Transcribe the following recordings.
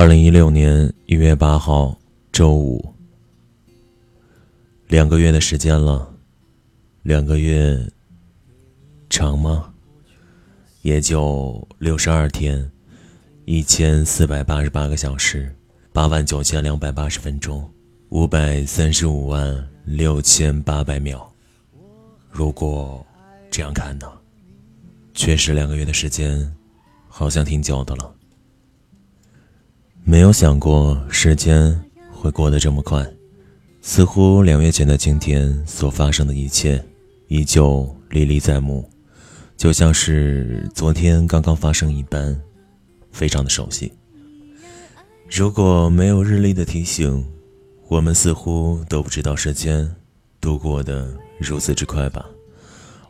二零一六年一月八号，周五。两个月的时间了，两个月长吗？也就六十二天，一千四百八十八个小时，八万九千两百八十分钟，五百三十五万六千八百秒。如果这样看呢，确实两个月的时间，好像挺久的了。没有想过时间会过得这么快。似乎两月前的今天所发生的一切，依旧历历在目，就像是昨天刚刚发生一般，非常的熟悉。如果没有日历的提醒，我们似乎都不知道时间度过的如此之快吧。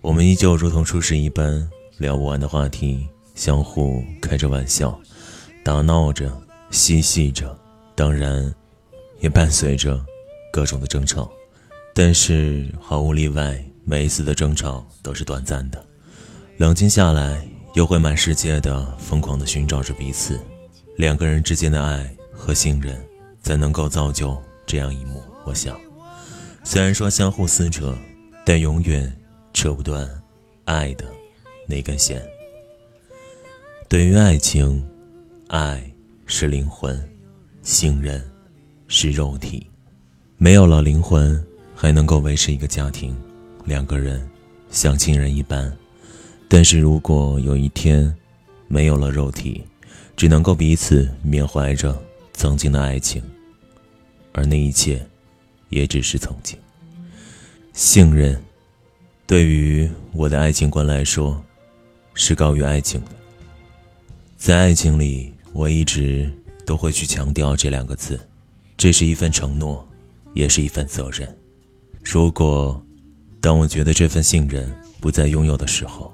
我们依旧如同初时一般，聊不完的话题，相互开着玩笑，打闹着，嬉戏着，当然，也伴随着。各种的争吵，但是毫无例外，每一次的争吵都是短暂的。冷静下来，又会满世界的疯狂的寻找着彼此。两个人之间的爱和信任，才能够造就这样一幕。我想，虽然说相互撕扯，但永远扯不断爱的那根线。对于爱情，爱是灵魂，信任是肉体。没有了灵魂，还能够维持一个家庭，两个人像亲人一般。但是如果有一天没有了肉体，只能够彼此缅怀着曾经的爱情，而那一切也只是曾经。信任，对于我的爱情观来说，是高于爱情的。在爱情里，我一直都会去强调这两个字，这是一份承诺。也是一份责任。如果当我觉得这份信任不再拥有的时候，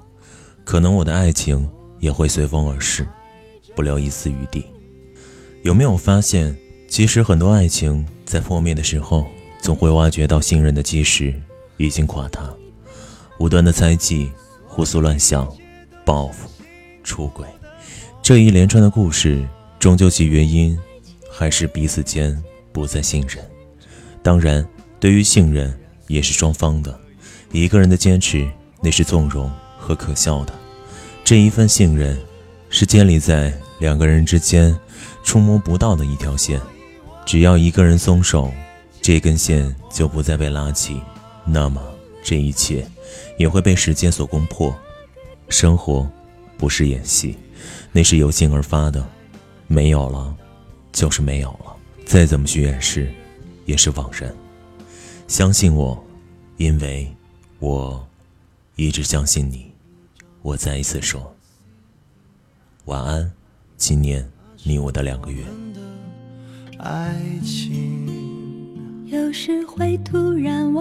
可能我的爱情也会随风而逝，不留一丝余地。有没有发现，其实很多爱情在破灭的时候，总会挖掘到信任的基石已经垮塌。无端的猜忌、胡思乱想、报复、出轨，这一连串的故事，终究其原因还是彼此间不再信任。当然，对于信任也是双方的。一个人的坚持，那是纵容和可笑的；这一份信任，是建立在两个人之间触摸不到的一条线。只要一个人松手，这根线就不再被拉起，那么这一切也会被时间所攻破。生活不是演戏，那是由心而发的。没有了，就是没有了。再怎么去掩饰。也是枉然。相信我，因为我一直相信你。我再一次说，晚安，纪念你我的两个月。爱情有时会突然